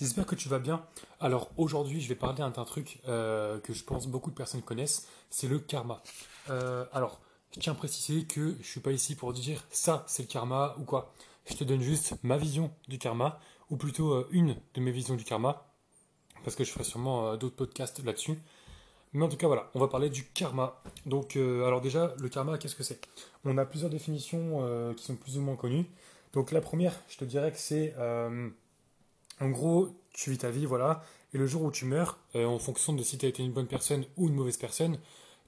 J'espère que tu vas bien. Alors aujourd'hui, je vais parler d'un truc euh, que je pense beaucoup de personnes connaissent, c'est le karma. Euh, alors, je tiens à préciser que je suis pas ici pour dire ça, c'est le karma ou quoi. Je te donne juste ma vision du karma, ou plutôt euh, une de mes visions du karma, parce que je ferai sûrement d'autres podcasts là-dessus. Mais en tout cas, voilà, on va parler du karma. Donc, alors déjà, le karma, qu'est-ce que c'est? On a plusieurs définitions qui sont plus ou moins connues. Donc la première, je te dirais que c'est en gros, tu vis ta vie, voilà, et le jour où tu meurs, euh, en fonction de si tu as été une bonne personne ou une mauvaise personne,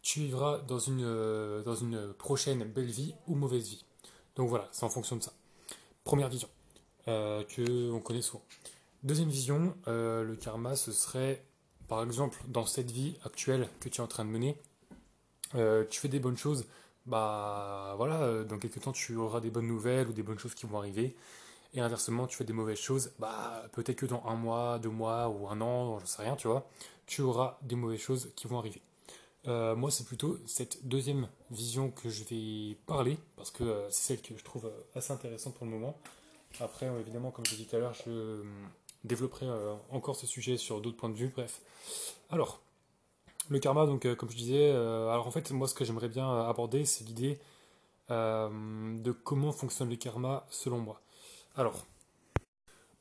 tu vivras dans une, euh, dans une prochaine belle vie ou mauvaise vie. Donc voilà, c'est en fonction de ça. Première vision, euh, que on connaît souvent. Deuxième vision, le karma, ce serait, par exemple, dans cette vie actuelle que tu es en train de mener, tu fais des bonnes choses, bah voilà, dans quelques temps, tu auras des bonnes nouvelles ou des bonnes choses qui vont arriver. Et inversement, tu fais des mauvaises choses, bah peut-être que dans un mois, deux mois ou un an, je sais rien, tu vois, tu auras des mauvaises choses qui vont arriver. Euh, moi, c'est plutôt cette deuxième vision que je vais parler, parce que euh, c'est celle que je trouve euh, assez intéressante pour le moment. Après, évidemment, comme je l'ai dit tout à l'heure, je développerai encore ce sujet sur d'autres points de vue. Bref. Alors, le karma, donc, comme je disais, alors en fait, moi, ce que j'aimerais bien aborder, c'est l'idée de comment fonctionne le karma selon moi. Alors,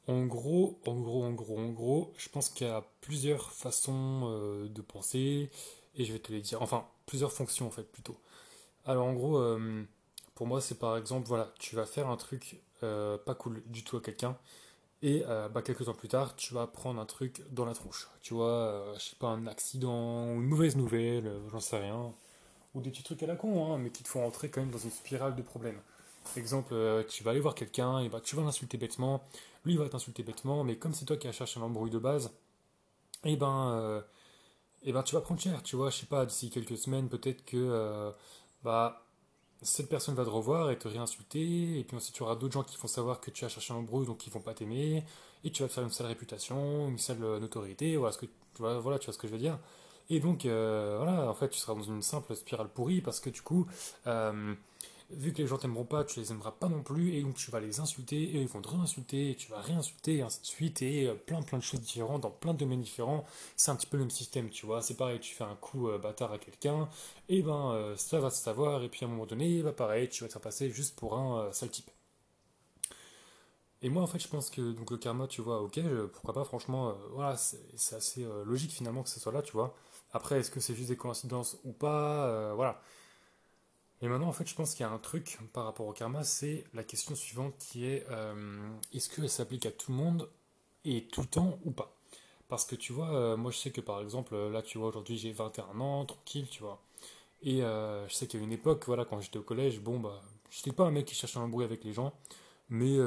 en gros, en gros, en gros, en gros, je pense qu'il y a plusieurs façons euh, de penser, et je vais te les dire, enfin, plusieurs fonctions en fait plutôt. Alors en gros, euh, pour moi, c'est par exemple, voilà, tu vas faire un truc euh, pas cool du tout à quelqu'un, et bah, quelques temps plus tard, tu vas prendre un truc dans la tronche. Tu vois, je sais pas, un accident, ou une mauvaise nouvelle, j'en sais rien, ou des petits trucs à la con, hein, mais qui te font entrer quand même dans une spirale de problèmes. Exemple, euh, tu vas aller voir quelqu'un, et tu vas l'insulter bêtement, lui il va t'insulter bêtement, mais comme c'est toi qui as cherché un embrouille de base, et eh ben, euh, eh ben tu vas prendre cher, tu vois, je sais pas, d'ici quelques semaines, peut-être que euh, bah, cette personne va te revoir et te réinsulter, et puis ensuite tu auras d'autres gens qui vont savoir que tu as cherché un embrouille, donc ils vont pas t'aimer, et tu vas te faire une sale réputation, une sale notoriété, voilà, ce que, voilà, tu vois ce que je veux dire. Et donc, voilà, en fait, tu seras dans une simple spirale pourrie parce que du coup, vu que les gens t'aimeront pas, tu les aimeras pas non plus, et donc tu vas les insulter, et ils vont te réinsulter, et tu vas réinsulter, et ainsi de suite, et euh, plein plein de choses différentes, dans plein de domaines différents. C'est un petit peu le même système, tu vois. C'est pareil, tu fais un coup euh, bâtard à quelqu'un, et ben euh, ça va se savoir, et puis à un moment donné, bah pareil, tu vas te faire passer juste pour un sale type. Et moi, en fait, je pense que donc le karma, tu vois, ok, pourquoi pas, franchement, voilà, c'est assez logique finalement que ce soit là, tu vois. Après, est-ce que c'est juste des coïncidences ou pas Voilà. Et maintenant, en fait, je pense qu'il y a un truc par rapport au karma, c'est la question suivante qui est euh, est-ce qu'elle s'applique à tout le monde et tout le temps ou pas? Parce que tu vois, euh, moi je sais que par exemple, là tu vois, aujourd'hui j'ai 21 ans, tranquille, tu vois. Et euh, je sais qu'il y a une époque, voilà, quand j'étais au collège, bon, bah, j'étais pas un mec qui cherchait un bruit avec les gens, mais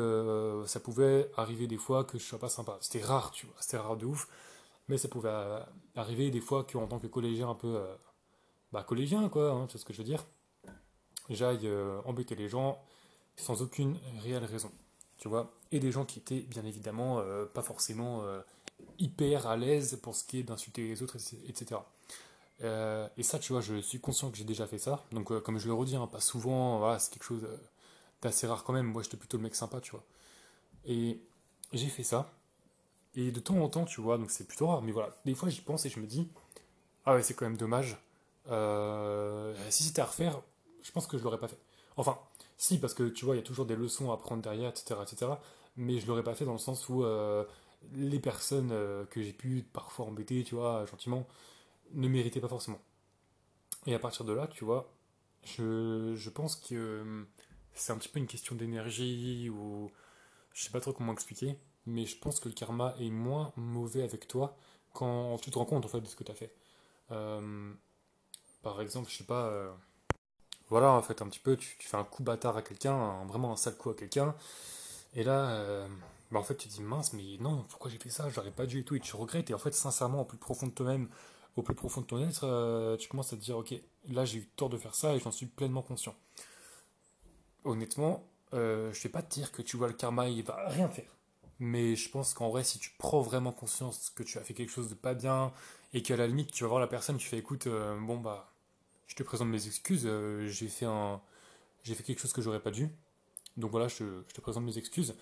ça pouvait arriver des fois que je sois pas sympa. C'était rare, tu vois, c'était rare de ouf, mais ça pouvait arriver des fois qu'en tant que collégien un peu, bah, collégien, quoi, hein, tu vois ce que je veux dire? J'aille euh, embêter les gens sans aucune réelle raison. Tu vois? Et des gens qui étaient bien évidemment euh, pas forcément euh, hyper à l'aise pour ce qui est d'insulter les autres, etc. et ça, tu vois, je suis conscient que j'ai déjà fait ça. Donc, comme je le redis, hein, pas souvent, c'est quelque chose d'assez rare quand même. Moi, j'étais plutôt le mec sympa, tu vois. Et j'ai fait ça. Et de temps en temps, tu vois, donc c'est plutôt rare, mais voilà, des fois j'y pense et je me dis, ah ouais, c'est quand même dommage. si c'était à refaire, je pense que je l'aurais pas fait. Enfin, si, parce que tu vois, il y a toujours des leçons à prendre derrière, etc., etc. Mais je l'aurais pas fait dans le sens où euh, les personnes euh, que j'ai pu parfois embêter, tu vois, gentiment, ne méritaient pas forcément. Et à partir de là, tu vois, je, je pense que euh, c'est un petit peu une question d'énergie ou je sais pas trop comment expliquer, mais je pense que le karma est moins mauvais avec toi quand tu te rends compte en fait de ce que tu as fait. par exemple, je sais pas voilà, en fait, un petit peu, tu, fais un coup bâtard à quelqu'un, vraiment un sale coup à quelqu'un, et là, euh, bah, en fait, tu te dis mince, mais non, pourquoi j'ai fait ça, j'aurais pas dû et tout, et tu regrettes, et en fait, sincèrement, au plus profond de toi-même, au plus profond de ton être, euh, tu commences à te dire, ok, là, j'ai eu tort de faire ça, et j'en suis pleinement conscient. Honnêtement, euh, je vais pas te dire que tu vois le karma, il va rien faire. Mais je pense qu'en vrai, si tu prends vraiment conscience que tu as fait quelque chose de pas bien, et qu'à la limite, tu vas voir la personne, tu fais écoute, bon bah je te présente mes excuses, euh, j'ai fait un, j'ai fait quelque chose que j'aurais pas dû. Donc voilà, je, te présente mes excuses.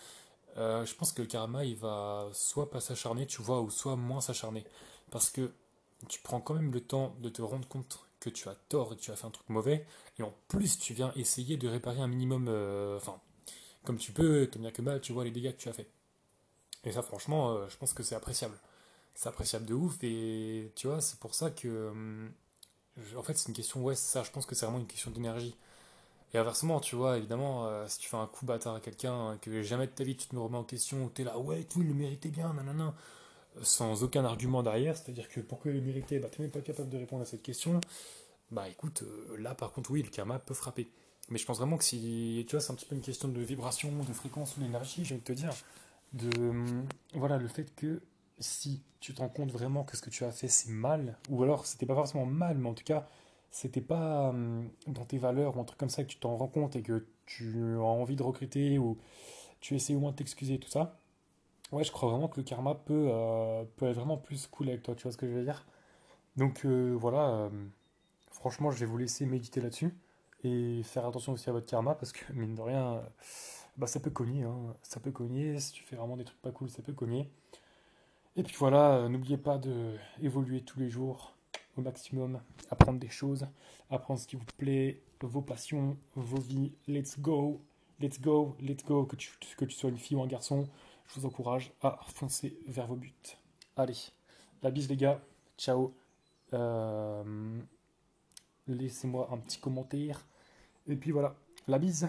euh, je pense que le karma, il va soit pas s'acharner, tu vois, ou soit moins s'acharner. Parce que tu prends quand même le temps de te rendre compte que tu as tort et que tu as fait un truc mauvais, et en plus, tu viens essayer de réparer un minimum, euh, enfin, comme tu peux, tant bien que mal, tu vois les dégâts que tu as fait. Et ça, franchement, je pense que c'est appréciable. C'est appréciable de ouf, et tu vois, c'est pour ça que. Je- en fait, c'est une question, ouais, ça, je pense que c'est vraiment une question d'énergie. Et inversement, tu vois, évidemment, euh, si tu fais un coup bâtard à quelqu'un, que jamais de ta vie tu te me remets en question, t'es là, ouais, tout, il le méritait bien, nanana, sans aucun argument derrière, c'est-à-dire que pour que le mériter, bah, t'es même pas capable de répondre à cette question, bah écoute, euh, là par contre, oui, le karma peut frapper. Mais je pense vraiment que si, tu vois, c'est un petit peu une question de vibration, de fréquence ou d'énergie, envie de te dire, de, hum, voilà, le fait que si tu te rends compte vraiment que ce que tu as fait c'est mal, ou alors c'était pas forcément mal, mais en tout cas, c'était pas hum, dans tes valeurs ou un truc comme ça que tu t'en rends compte et que tu as envie de recruter ou tu essaies au moins de t'excuser, tout ça, ouais, je crois vraiment que le karma peut, euh, peut être vraiment plus cool avec toi, tu vois ce que je veux dire? Donc euh, voilà, euh, franchement, je vais vous laisser méditer là-dessus et faire attention aussi à votre karma parce que mine de rien, euh, bah, ça peut cogner, hein. Ça peut cogner, si tu fais vraiment des trucs pas cool, ça peut cogner. Et puis voilà, euh, n'oubliez pas de évoluer tous les jours au maximum, apprendre des choses, apprendre ce qui vous plaît, vos passions, vos vies. Let's go, let's go, let's go. Que tu, que tu sois une fille ou un garçon, je vous encourage à foncer vers vos buts. Allez, la bise les gars, ciao. Euh, laissez-moi un petit commentaire. Et puis voilà, la bise.